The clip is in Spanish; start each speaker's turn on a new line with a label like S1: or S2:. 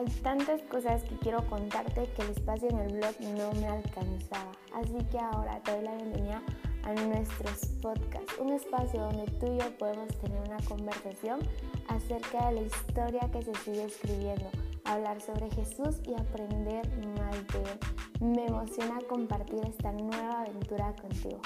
S1: Hay tantas cosas que quiero contarte que el espacio en el blog no me alcanzaba. Así que ahora te doy la bienvenida a nuestros podcasts, un espacio donde tú y yo podemos tener una conversación acerca de la historia que se sigue escribiendo, hablar sobre Jesús y aprender más de él. Me emociona compartir esta nueva aventura contigo.